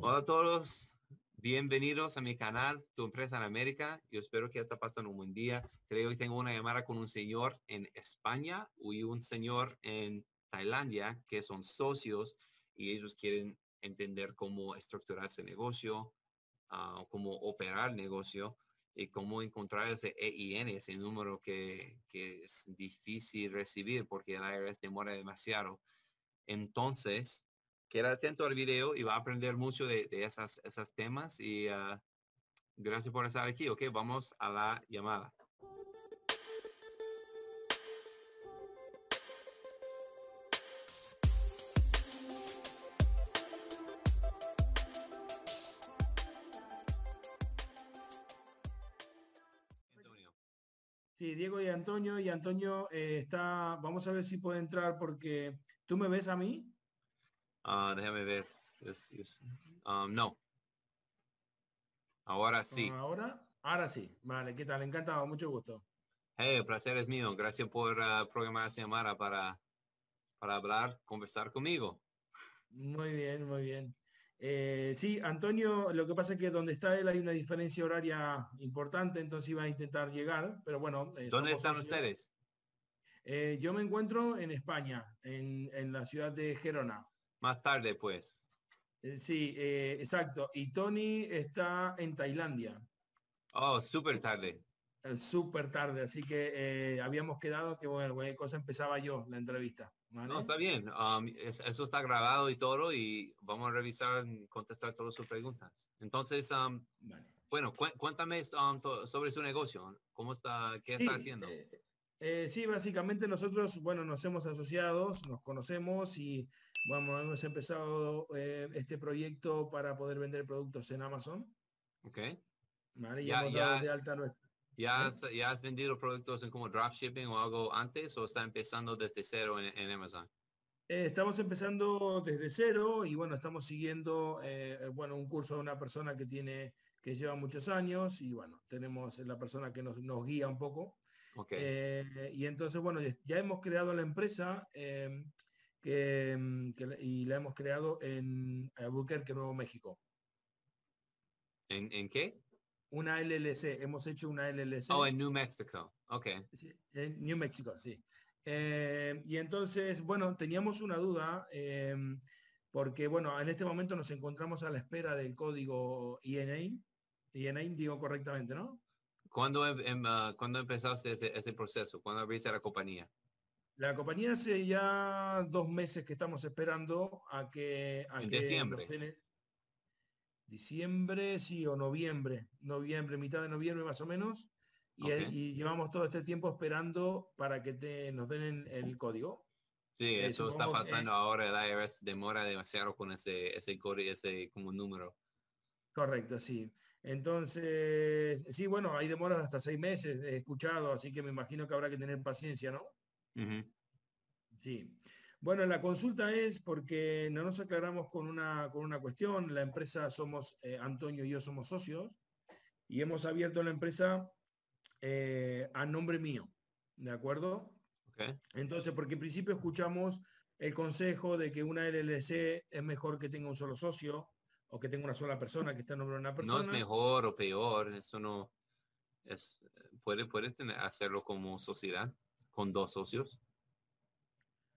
Hola a todos, bienvenidos a mi canal, Tu Empresa en América. Yo espero que está pasando un buen día. Creo que tengo una llamada con un señor en España y un señor en Tailandia que son socios y ellos quieren entender cómo estructurar ese negocio, uh, cómo operar el negocio y cómo encontrar ese EIN, ese número que, que es difícil recibir porque el IRS demora demasiado. Entonces, queda atento al video y va a aprender mucho de, de esas, esas temas y uh, gracias por estar aquí. Ok, vamos a la llamada. Antonio. Sí, Diego y Antonio, y Antonio eh, está, vamos a ver si puede entrar porque tú me ves a mí. Ah, déjame ver. Um, no. Ahora sí. Ahora, ahora sí. Vale, ¿qué tal? Encantado, mucho gusto. Hey, el placer es mío. Gracias por uh, programar esta llamada para, para hablar, conversar conmigo. Muy bien, muy bien. Eh, sí, Antonio, lo que pasa es que donde está él hay una diferencia horaria importante, entonces iba a intentar llegar, pero bueno. Eh, ¿Dónde están socios. ustedes? Eh, yo me encuentro en España, en, en, la ciudad de Gerona. Más tarde, pues. Eh, sí, eh, exacto. Y Tony está en Tailandia. Oh, súper tarde. Eh, súper tarde, así que habíamos quedado que, bueno, cualquier cosa empezaba yo la entrevista. ¿vale? No, está bien. Um, es, eso está grabado y todo y vamos a revisar y contestar todas sus preguntas. Entonces, um, vale. bueno, cu cuéntame um, sobre su negocio. ¿Cómo está? ¿Qué está haciendo? Eh, sí, básicamente nosotros, bueno, nos hemos asociado, nos conocemos y, bueno, hemos empezado eh, este proyecto para poder vender productos en Amazon. Ok. Vale, ya, ya, ya, de alta nuestra. ¿Ya has, ¿Ya has vendido productos en como dropshipping o algo antes o está empezando desde cero en, en Amazon? Eh, estamos empezando desde cero y bueno, estamos siguiendo eh, bueno, un curso de una persona que tiene, que lleva muchos años y bueno, tenemos la persona que nos, nos guía un poco. Okay. Eh, y entonces, bueno, ya hemos creado la empresa eh, que, que, y la hemos creado en Albuquerque, Nuevo México. ¿En, ¿En, qué? Una LLC. Hemos hecho una LLC. Oh, en New Mexico. Ok. Sí, en New Mexico, sí. Eh, y entonces, bueno, teníamos una duda porque, bueno, en este momento nos encontramos a la espera del código INA. INA, digo correctamente, ¿no? ¿Cuándo, em, uh, ¿Cuándo, empezaste ese, ese, proceso? ¿Cuándo abriste la compañía? La compañía hace ya dos meses que estamos esperando a que... A en que diciembre. Diciembre, sí, o noviembre. Noviembre, mitad de noviembre más o menos. Y, Okay. y llevamos todo este tiempo esperando para que te, nos den el, código. Sí, Eh, eso está que- pasando ahora. El IRS demora demasiado con ese, ese código, ese como número. Correcto, sí. Entonces, sí, bueno, hay demoras hasta seis meses, he escuchado, así que me imagino que habrá que tener paciencia, ¿no? Sí. Bueno, la consulta es porque no nos aclaramos con una, con una cuestión. La empresa somos, eh, Antonio y yo somos socios y hemos abierto la empresa eh, a nombre mío, ¿de acuerdo? Okay. Entonces, porque en principio escuchamos el consejo de que una LLC es mejor que tenga un solo socio o que tenga una sola persona que esté en nombre de una No persona. es mejor o peor, eso no es puede puede tener, hacerlo como sociedad con dos socios.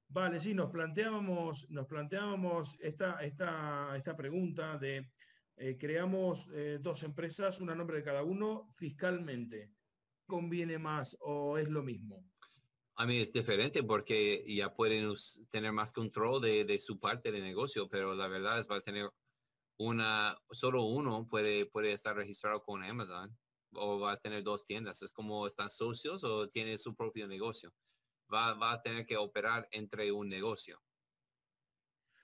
Vale, sí, nos planteábamos, nos planteábamos esta, esta, esta pregunta de eh, creamos eh, dos empresas, una nombre de cada uno, fiscalmente. ¿Conviene más o es lo mismo? A mí es diferente porque ya pueden tener más control de, de su parte de negocio, pero la verdad es va a tener una, solo uno puede, puede estar registrado con Amazon o va a tener dos tiendas. Es como están socios o tiene su propio negocio. Va, va a tener que operar entre un negocio.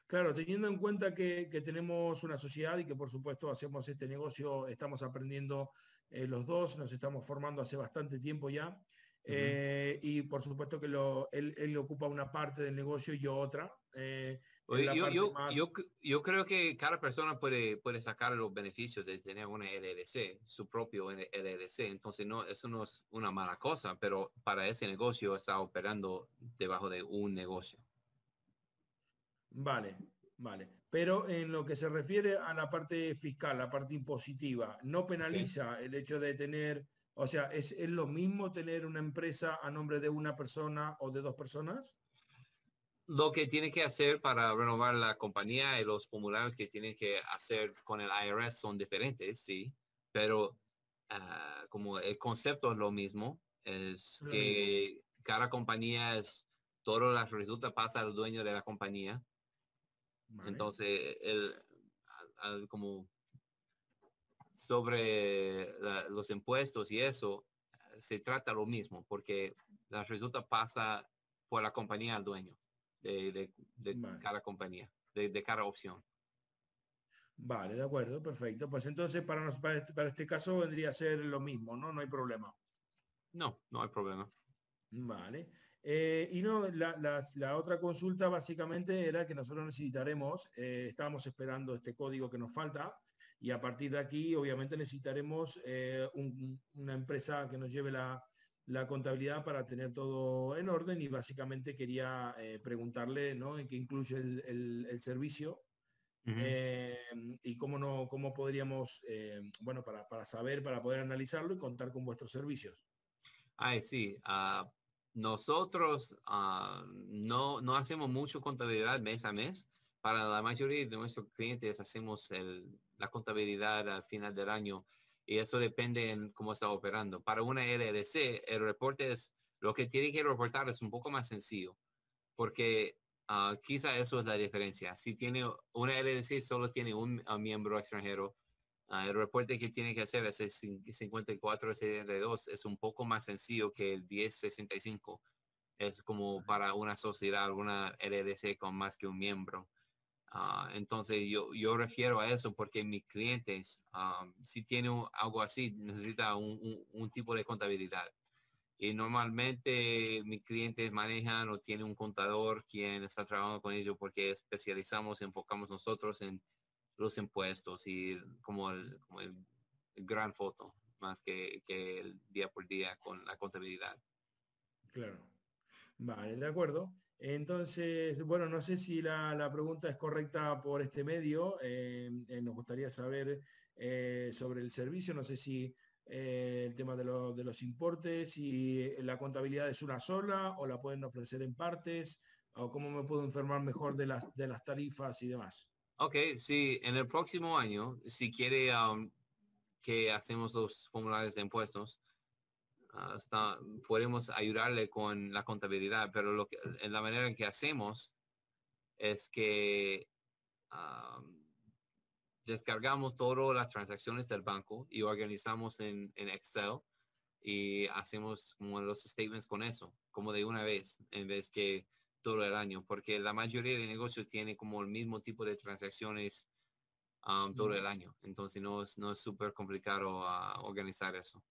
Claro, teniendo en cuenta que, que tenemos una sociedad y que por supuesto hacemos este negocio, estamos aprendiendo eh, los dos, nos estamos formando hace bastante tiempo ya. eh, y por supuesto que lo, él, él ocupa una parte del negocio y yo otra. eh, Yo, yo, más- yo, yo creo que cada persona puede, puede sacar los beneficios de tener una LLC, su propio LLC. Entonces, no, eso no es una mala cosa, pero para ese negocio está operando debajo de un negocio. Vale, Vale, pero en lo que se refiere a la parte fiscal, la parte impositiva, no penaliza el hecho de tener, o sea, ¿es, ¿es, lo mismo tener una empresa a nombre de una persona o de dos personas? Lo que tiene que hacer para renovar la compañía y los formularios que tiene que hacer con el IRS son diferentes, sí, pero uh, como el concepto es lo mismo, es que cada compañía es, todo las resulta pasa al dueño de la compañía. Entonces, el, como sobre los impuestos y eso, se trata lo mismo, porque la resulta pasa por la compañía al dueño de, cada compañía, de, cada opción. Vale, de acuerdo, perfecto. Pues entonces para, para, este, para este caso vendría a ser lo mismo, ¿no? No hay problema. No, no hay problema. Vale. Eh, y no, la, otra consulta básicamente era que nosotros necesitaremos, eh, estábamos esperando este código que nos falta y a partir de aquí obviamente necesitaremos eh, una empresa que nos lleve la, contabilidad para tener todo en orden y básicamente quería preguntarle ¿no? en qué incluye el, servicio y cómo, no, cómo podríamos, bueno, para, para, saber, para poder analizarlo y contar con vuestros servicios. Ay, sí. Uh, nosotros uh, no, no hacemos mucho contabilidad mes a mes. Para la mayoría de nuestros clientes hacemos el, la contabilidad al final del año y eso depende en cómo está operando. Para una LLC, el reporte es, lo que tiene que reportar es un poco más sencillo, porque uh, quizá eso es la diferencia. Si tiene una LLC, solo tiene un, un miembro extranjero, Ah, el reporte que tiene que hacer es el 5472 es un poco más sencillo que el 1065. Es como para una sociedad, una LLC con más que un miembro. Uh, entonces yo, yo refiero a eso porque mis clientes, si tienen algo así, necesita un, un, tipo de contabilidad. Y normalmente mis clientes manejan o tienen un contador quien está trabajando con ellos porque especializamos, enfocamos nosotros en los impuestos y como el, como el gran foto, más que, que, el día por día con la contabilidad. Claro. Vale, de acuerdo. Entonces, bueno, no sé si la, la pregunta es correcta por este medio. Eh, eh, nos gustaría saber eh, sobre el servicio. No sé si el tema de, lo, de, los importes, si la contabilidad es una sola o la pueden ofrecer en partes, o cómo me puedo informar mejor de las, de las tarifas y demás. Ok, sí, en el próximo año, si quiere um, que hacemos los formularios de impuestos, hasta podemos ayudarle con la contabilidad, pero lo que, en la manera en que hacemos es que um, descargamos todas las transacciones del banco y organizamos en, en, Excel y hacemos como los statements con eso, como de una vez, en vez que todo el año, porque la mayoría de negocios tiene como el mismo tipo de transacciones um, todo el año. Entonces no es no es súper complicado uh, organizar eso.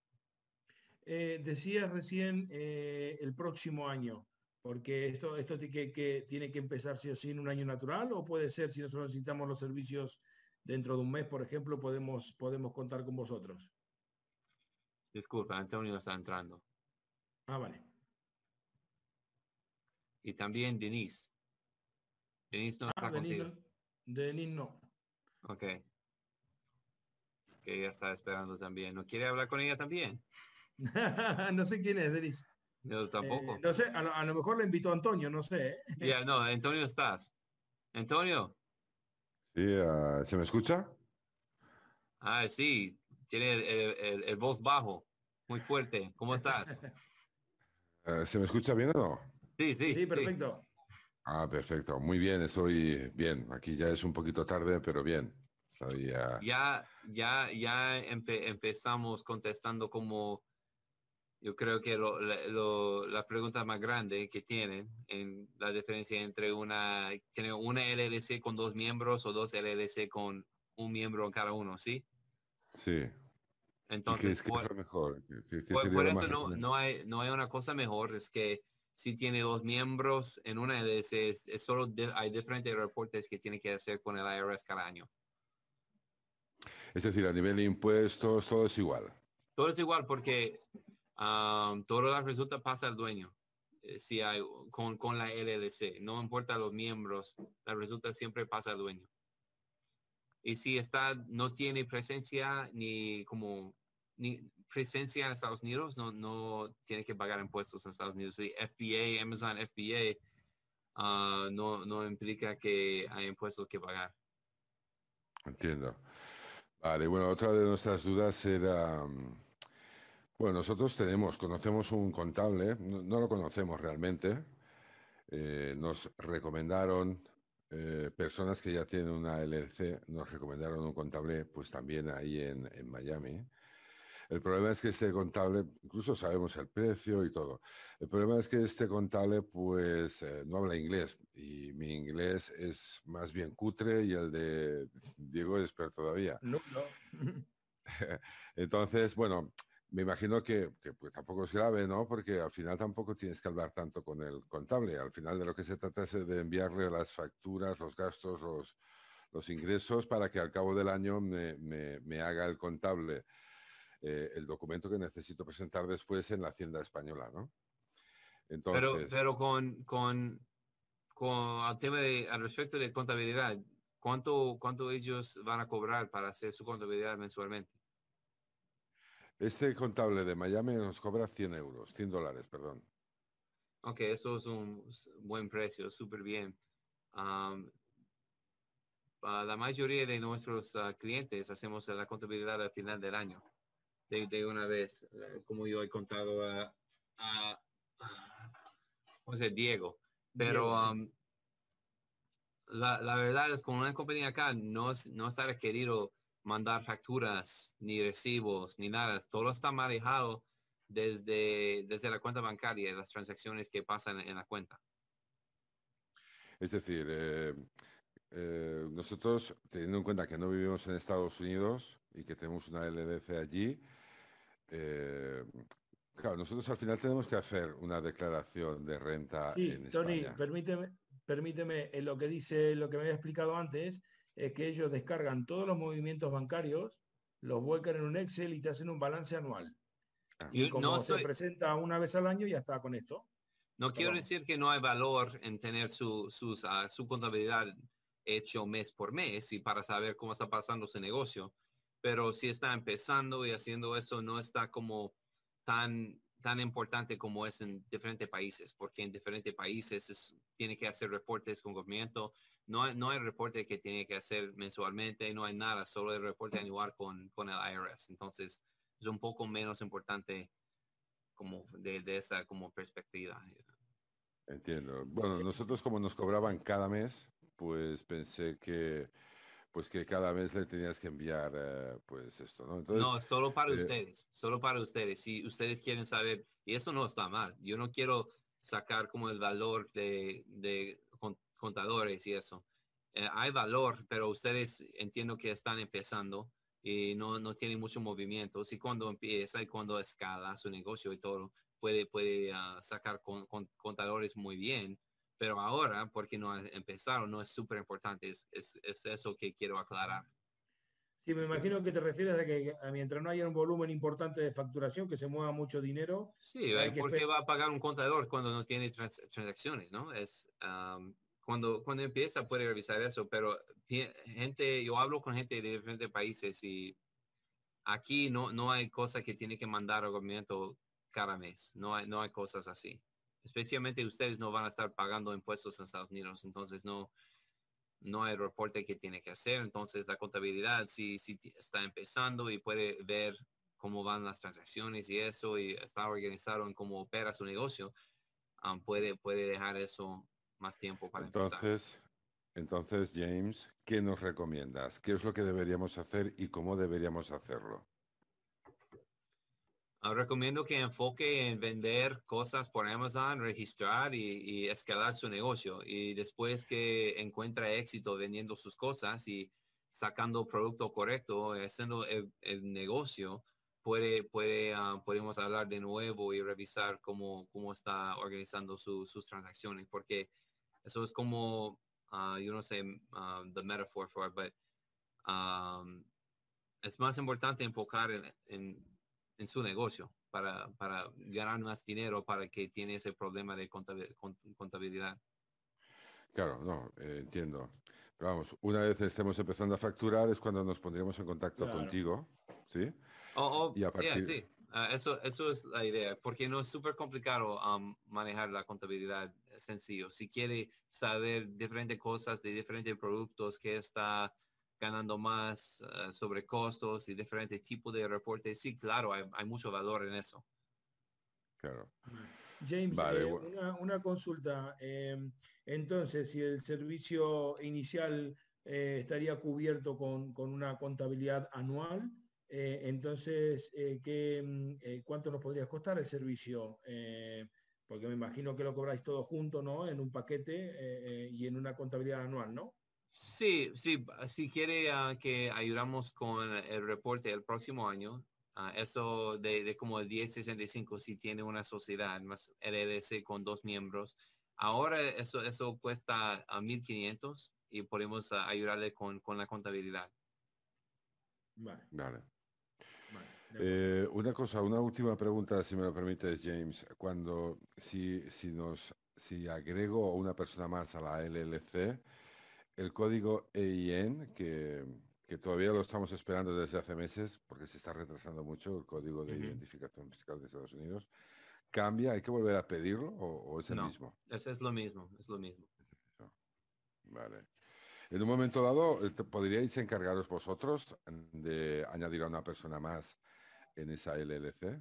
Eh, decías recién eh, el próximo año, porque esto, esto que, que, tiene que empezar sí o sí en un año natural, o puede ser si nosotros necesitamos los servicios dentro de un mes, por ejemplo, podemos, podemos contar con vosotros. Disculpa, Antonio está entrando. Ah, vale y también Denise. Denise no está ah, contigo. Denise no. Ok. Que ella está esperando también. ¿No quiere hablar con ella también? no sé quién es, Denise. Yo tampoco. Eh, no sé, a lo, mejor le invitó Antonio, no sé. Ya, no, Antonio estás. Antonio. Sí, uh, ¿se me escucha? Ah, sí, tiene el, el, voz bajo, muy fuerte. ¿Cómo estás? Uh, ¿Se me escucha bien o no? Sí, sí. Sí, perfecto. Ah, perfecto. Muy bien, estoy bien. Aquí ya es un poquito tarde, pero bien. Ya, ya, ya empezamos contestando como yo creo que lo, la pregunta más grande que tienen en la diferencia entre una, tiene una LLC con dos miembros o dos LLC con un miembro en cada uno, ¿sí? Sí. Entonces, ¿Qué, es, mejor? por, eso no, no, hay, no hay una cosa mejor, es que si tiene dos miembros en una de esas, es solo hay diferentes reportes que tiene que hacer con el IRS cada año. Es decir, a nivel de impuestos, todo es igual. Todo es igual porque um, todo las resulta pasa al dueño. eh, si hay con, con la LLC, no importa los miembros, la resulta siempre pasa al dueño. Y si está, no tiene presencia ni como ni presencia en Estados Unidos, no, no tiene que pagar impuestos en Estados Unidos. Si FBA, Amazon FBA, ah, no, no implica que hay impuestos que pagar. Entiendo. Vale, bueno, otra de nuestras dudas era, mm, bueno, nosotros tenemos, conocemos un contable, no, lo conocemos realmente, eh, nos recomendaron eh, personas que ya tienen una LLC, nos recomendaron un contable, pues también ahí en, en Miami. El problema es que este contable, incluso sabemos el precio y todo. El problema es que este contable pues eh, no habla inglés y mi inglés es más bien cutre y el de Diego es peor todavía. No, no. Entonces, bueno, me imagino que, pues, tampoco es grave, ¿no? Porque al final tampoco tienes que hablar tanto con el contable. Al final de lo que se trata es de enviarle las facturas, los gastos, los, los ingresos para que al cabo del año me, me haga el contable eh, el documento que necesito presentar después en la Hacienda Española, ¿no? Entonces, pero, con, con, con al tema de, al respecto de contabilidad, ¿cuánto, ¿cuánto ellos van a cobrar para hacer su contabilidad mensualmente? Este contable de Miami nos cobra 100 euros, 100 dólares, perdón. Ok, eso es un buen precio, súper bien. la mayoría de nuestros ah, clientes hacemos la contabilidad al final del año de, una vez, eh, como yo he contado a, a, Diego. Pero um, la, la, verdad es con una compañía acá no, no está requerido mandar facturas, ni recibos, ni nada. Todo está manejado desde, desde la cuenta bancaria, las transacciones que pasan en la cuenta. Es decir, eh, eh, nosotros, teniendo en cuenta que no vivimos en Estados Unidos y que tenemos una LDC allí, eh, claro, nosotros al final tenemos que hacer una declaración de renta. Sí, Tony, permíteme, permíteme, en lo que dice, lo que me había explicado antes, es que ellos descargan todos los movimientos bancarios, los vuelcan en un Excel y te hacen un balance anual. Ah. Y como no se presenta una vez al año, ya está con esto. No quiero decir que no hay valor en tener su, sus, uh, su contabilidad hecho mes por mes y para saber cómo está pasando su negocio pero si está empezando y haciendo eso no está como tan tan importante como es en diferentes países, porque en diferentes países tiene que hacer reportes con gobierno, no hay, no hay reporte que tiene que hacer mensualmente, no hay nada, solo el reporte anual con, con el IRS. Entonces, es un poco menos importante como de, de esa como perspectiva. Entiendo. Bueno, nosotros como nos cobraban cada mes, pues pensé que pues que cada vez le tenías que enviar eh, pues esto, ¿no? no, solo para eh, ustedes, solo para ustedes. Si ustedes quieren saber, y eso no está mal, yo no quiero sacar como el valor de, de contadores y eso. Eh, hay valor, pero ustedes entiendo que están empezando y no, no tienen mucho movimiento. Y cuando empieza y cuando escala su negocio y todo, puede, puede ah, sacar con, contadores muy bien pero ahora, porque no empezaron, no es súper importante, es, eso que quiero aclarar. Sí, me imagino que te refieres a que mientras no haya un volumen importante de facturación, que se mueva mucho dinero. Sí, porque va a pagar un contador cuando no tiene transacciones, ¿no? Es cuando, cuando empieza puede revisar eso, pero gente, yo hablo con gente de diferentes países y aquí no, no hay cosa que tiene que mandar al gobierno cada mes, no hay, no hay cosas así. Especialmente ustedes no van a estar pagando impuestos en Estados Unidos, entonces no, no hay reporte que tiene que hacer, entonces la contabilidad sí, sí está empezando y puede ver cómo van las transacciones y eso y está organizado en cómo opera su negocio, um, puede, puede dejar eso más tiempo para entonces, Entonces, James, ¿qué nos recomiendas? ¿Qué es lo que deberíamos hacer y cómo deberíamos hacerlo? Ah, recomiendo que enfoque en vender cosas por Amazon, registrar y, escalar su negocio. Y después que encuentra éxito vendiendo sus cosas y sacando producto correcto, haciendo el, negocio, puede, puede, ah, podemos hablar de nuevo y revisar cómo, cómo está organizando sus transacciones. Porque eso es como, uh, yo no sé, the metaphor for it, but um, es más importante enfocar en en su negocio para, para ganar más dinero para que tiene ese problema de contabilidad. Claro, no, eh, entiendo. Pero vamos, una vez estemos empezando a facturar es cuando nos pondremos en contacto contigo, ¿sí? y a sí. Ah, eso, eso es la idea, porque no es súper complicado um, manejar la contabilidad sencillo. Si quiere saber diferentes cosas de diferentes productos que está ganando más ah, sobre costos y diferentes tipos de reportes, sí, claro, hay, hay mucho valor en eso. Claro. James, eh, una, consulta. Em, entonces, si el servicio inicial eh, estaría cubierto con, con, una contabilidad anual, eh, entonces, ¿qué, mm, ¿cuánto nos podría costar el servicio? porque me imagino que lo cobráis todo junto, ¿no? En un paquete y en una contabilidad anual, ¿no? Sí, sí, si quiere ah, que ayudamos con el reporte el próximo año, Ah, eso de, de, como el 1065 si tiene una sociedad más LLC con dos miembros. Ahora eso, eso cuesta a 1500 y podemos ah, ayudarle con, con, la contabilidad. Vale. Eh, una cosa, una última pregunta, si me lo permite, James. Cuando, si, si nos, si agrego una persona más a la LLC, el código EIN que, que todavía lo estamos esperando desde hace meses, porque se está retrasando mucho el código de identificación fiscal de Estados Unidos. ¿Cambia? ¿Hay que volver a pedirlo o, es el mismo? Es, es lo mismo, es lo mismo. Vale. En un momento dado, eh, ¿podríais encargaros vosotros de añadir a una persona más en esa LLC?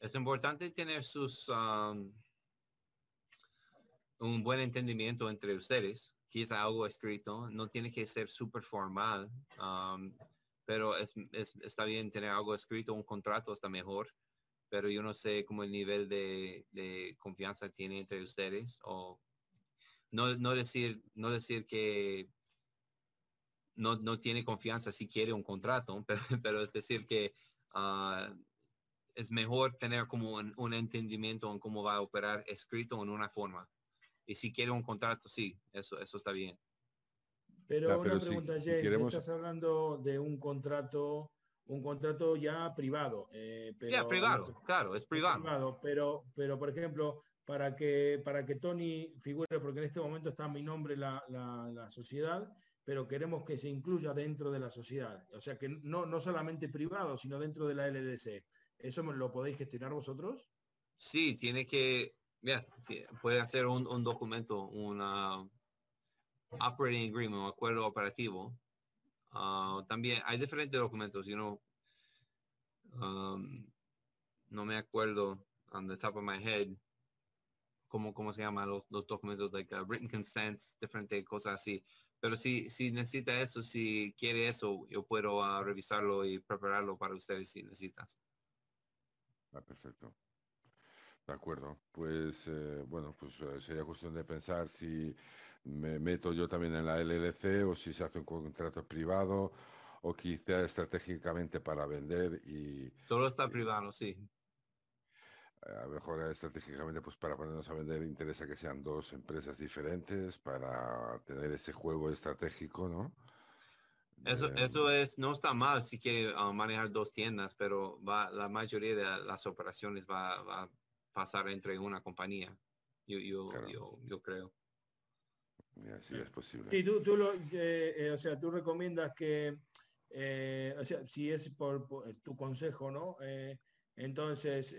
Es importante tener sus um, un buen entendimiento entre ustedes quizá algo escrito, no tiene que ser súper formal, um, pero es, está bien tener algo escrito, un contrato está mejor, pero yo no sé cómo el nivel de, confianza tiene entre ustedes o no, no decir, no decir que no, no, tiene confianza si quiere un contrato, pero, es decir que uh, es mejor tener como un, un, entendimiento en cómo va a operar escrito en una forma. Y si quiere un contrato, sí, eso, eso está bien. Pero una pregunta, James, estás hablando de un contrato, un contrato ya privado. Eh, ya, privado, claro, es privado. pero, pero, por ejemplo, para que, para que Tony figure, porque en este momento está mi nombre la, la, sociedad, pero queremos que se incluya dentro de la sociedad. O sea, que no, no solamente privado, sino dentro de la LLC. ¿Eso lo podéis gestionar vosotros? Sí, tiene que, Yeah, puede hacer un, un documento, un operating agreement, un acuerdo operativo. Uh, también hay diferentes documentos, you know, um, no me acuerdo on the top of my head cómo, cómo se llaman los, los documentos, like uh, written consents, diferentes cosas así. Pero si, si necesita eso, si quiere eso, yo puedo uh, revisarlo y prepararlo para ustedes si necesitas. Ah, perfecto. De acuerdo, pues eh, bueno, pues eh, sería cuestión de pensar si me meto yo también en la LLC o si se hace un contrato privado o quizá estratégicamente para vender y... Todo está privado, sí. A lo mejor estratégicamente pues para ponernos a vender interesa que sean dos empresas diferentes para tener ese juego estratégico, ¿no? Eso, eso es, no está mal si quiere ah, manejar dos tiendas, pero va, la mayoría de las operaciones va, va pasar entre una compañía. Yo, yo, yo, yo creo. Sí, es posible. Y tú, tú lo, eh, eh, o sea, tú recomiendas que, eh, o sea, si es por, tu consejo, ¿no? Entonces,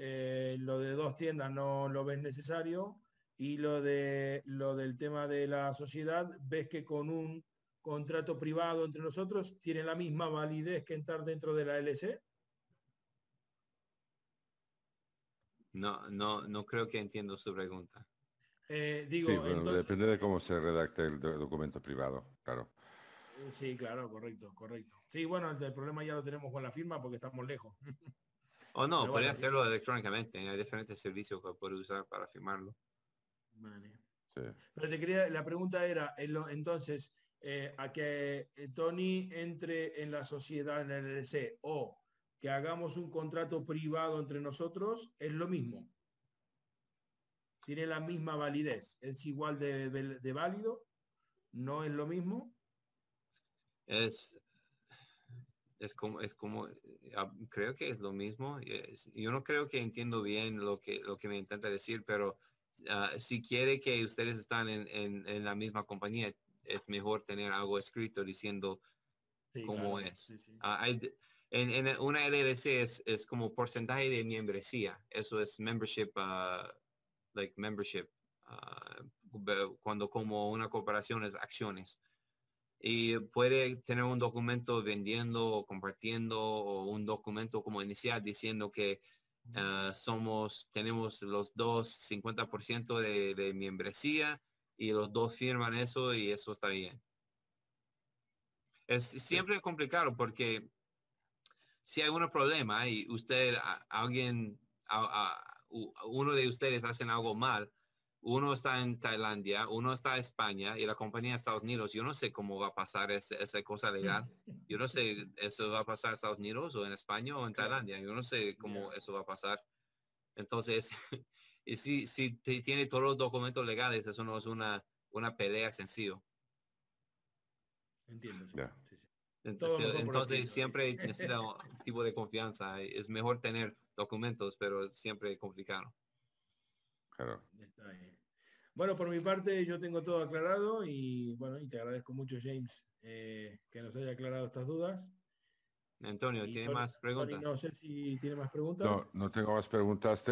lo de dos tiendas no lo ves necesario y lo de lo del tema de la sociedad, ves que con un contrato privado entre nosotros tiene la misma validez que entrar dentro de la LC. No, no, no creo que entiendo su pregunta. Eh, digo, sí, bueno, depende de cómo se redacte el documento privado, claro. Eh, sí, claro, correcto, correcto. Sí, bueno, el, problema ya lo tenemos con la firma porque estamos lejos. O no, podría hacerlo electrónicamente. Hay diferentes servicios que puede usar para firmarlo. Vale. Sí. Pero te quería, la pregunta era, entonces, eh, a que Tony entre en la sociedad en el LLC o que hagamos un contrato privado entre nosotros, es lo mismo. Tiene la misma validez. Es igual de, válido. No es lo mismo. Es, es como, es como, ah, creo que es lo mismo. Yo no creo que entiendo bien lo que, lo que me intenta decir, pero ah, si quiere que ustedes están en, la misma compañía, es mejor tener algo escrito diciendo cómo es. Ah, en, una LLC es, es, como porcentaje de membresía. Eso es membership, like membership, cuando como una cooperación es acciones y puede tener un documento vendiendo o compartiendo o un documento como inicial diciendo que ah, somos, tenemos los dos 50% de, de membresía y los dos firman eso y eso está bien. Es siempre complicado porque si hay un problema y usted, alguien, uno de ustedes hacen algo mal, uno está en Tailandia, uno está en España y la compañía de Estados Unidos. Yo no sé cómo va a pasar esa cosa legal. Yo no sé, eso va a pasar en Estados Unidos o en España o en Tailandia. Yo no sé cómo eso va a pasar. Entonces, y si, si tiene todos los documentos legales, eso no es una, una pelea sencillo. Entiendo. Entonces, entonces siempre necesita un tipo de confianza. Es mejor tener documentos, pero siempre complicado. Bueno, por mi parte yo tengo todo aclarado y bueno, y te agradezco mucho James eh, que nos haya aclarado estas dudas. Antonio, ¿tiene más preguntas? no sé si tiene más preguntas. No, no tengo más preguntas.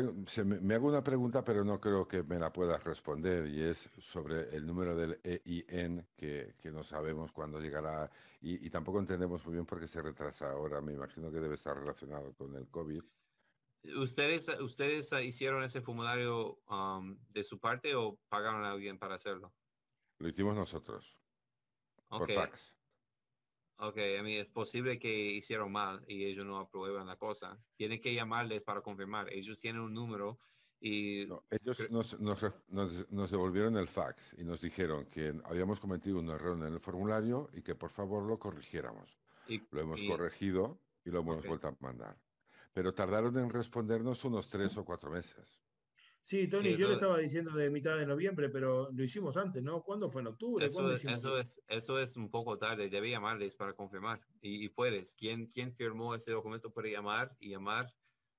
me, hago una pregunta, pero no creo que me la puedas responder, y es sobre el número del EIN, que, que no sabemos cuándo llegará, y, y, tampoco entendemos muy bien por qué se retrasa ahora. Me imagino que debe estar relacionado con el COVID. ¿Ustedes, ustedes hicieron ese formulario um, de su parte o pagaron a alguien para hacerlo? Lo hicimos nosotros. Por fax. Ok, a mí es posible que hicieron mal y ellos no aprueban la cosa. Tienen que llamarles para confirmar. Ellos tienen un número y... ellos nos, nos, nos, devolvieron el fax y nos dijeron que habíamos cometido un error en el formulario y que por favor lo corrigiéramos. Y, lo hemos corregido y lo hemos vuelto a mandar pero tardaron en respondernos unos tres o cuatro meses. Sí, Tony, yo le estaba diciendo de mitad de noviembre, pero lo hicimos antes, ¿no? ¿Cuándo fue en octubre? Eso, es, eso, es, un poco tarde, debe llamarles para confirmar. Y, puedes, ¿Quién, ¿quién firmó ese documento puede llamar y llamar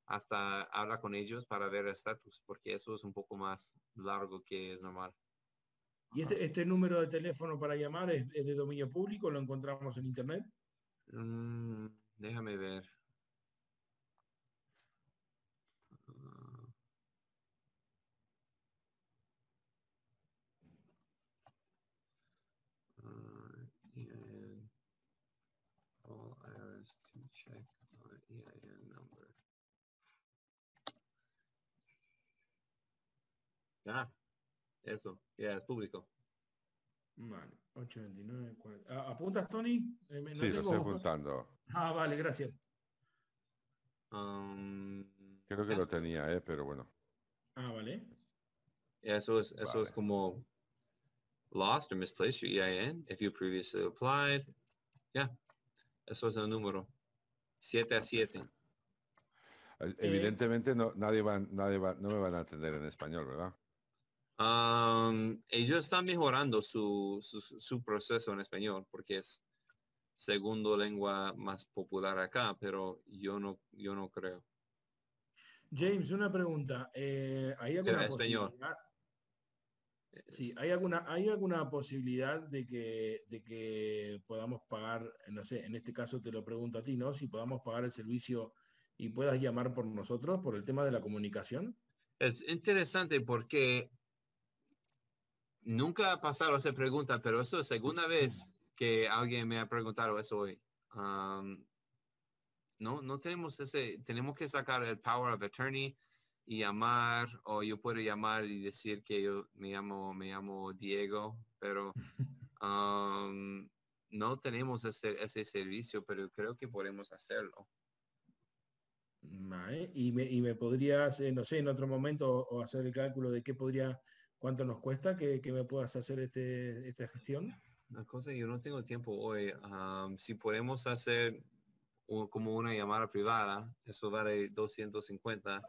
hasta hablar con ellos para ver el estatus, porque eso es un poco más largo que es normal. ¿Y este, este número de teléfono para llamar es, de dominio público? ¿Lo encontramos en internet? Mm, déjame ver. Ah, eso, ya es público. Vale, 829. Ah, ¿Apuntas, Tony? Eh, sí, lo estoy apuntando. Ah, vale, gracias. Um, Creo que lo tenía, eh, pero bueno. Ah, vale. Eso es, eso es como lost or misplaced your EIN if you previously applied. Ya, eso es el número. 7 a 7. Eh, evidentemente no, nadie va, nadie va, no me van a atender en español, ¿verdad? Ellos están mejorando su, su, proceso en español porque es segundo lengua más popular acá, pero yo no, yo no creo. James, una pregunta. Eh, ¿Hay alguna posibilidad? Sí, ¿hay alguna, ¿hay alguna posibilidad de que, de que podamos pagar, no sé, en este caso te lo pregunto a ti, ¿no? Si podamos pagar el servicio y puedas llamar por nosotros por el tema de la comunicación. Es interesante porque Nunca ha pasado esa pregunta, pero eso es segunda vez que alguien me ha preguntado eso hoy. no, no tenemos ese, tenemos que sacar el power of attorney y llamar, o yo puedo llamar y decir que yo me llamo, me llamo Diego, pero no tenemos ese, ese servicio, pero creo que podemos hacerlo. Y, me, y me podrías, eh, no sé, en otro momento o hacer el cálculo de qué podría ¿Cuánto nos cuesta que, me puedas hacer este, esta gestión? La cosa yo no tengo tiempo hoy. si podemos hacer como una llamada privada, eso vale 250.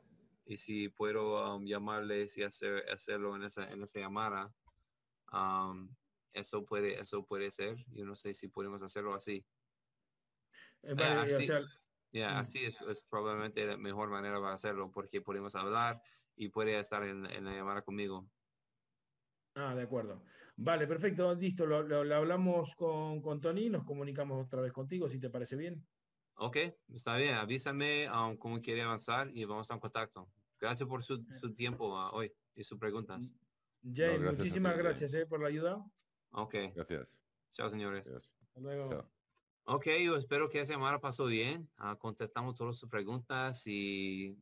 Y si puedo llamarles y hacer, hacerlo en esa, en esa llamada, eso, puede, eso puede ser. Yo no sé si podemos hacerlo así. así, así es, probablemente la mejor manera para hacerlo porque podemos hablar y puede estar en, la llamada conmigo. Ah, de acuerdo. Vale, perfecto, listo. Lo, hablamos con, con Tony, nos comunicamos otra vez contigo, si te parece bien. Ok, está bien. Avísame um, cómo quiere avanzar y vamos a en contacto. Gracias por su, su tiempo uh, hoy y sus preguntas. Jay, muchísimas gracias eh, por la ayuda. Ok. Gracias. Chao, señores. Hasta luego. Ok, yo espero que esa semana pasó bien. Uh, contestamos todas sus preguntas y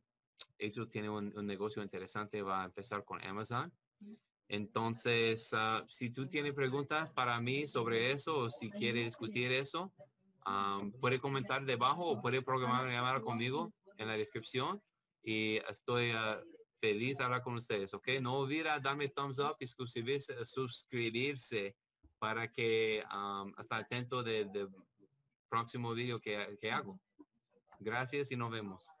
ellos tienen un, negocio interesante. Va a empezar con Amazon. Entonces, uh, si tú tienes preguntas para mí sobre eso o si quieres discutir eso, puede comentar debajo o puede programar una conmigo en la descripción y estoy uh, feliz de hablar con ustedes, ¿ok? No olvida darme thumbs up y suscribirse, para que um, atento del próximo video que, que hago. Gracias y nos vemos.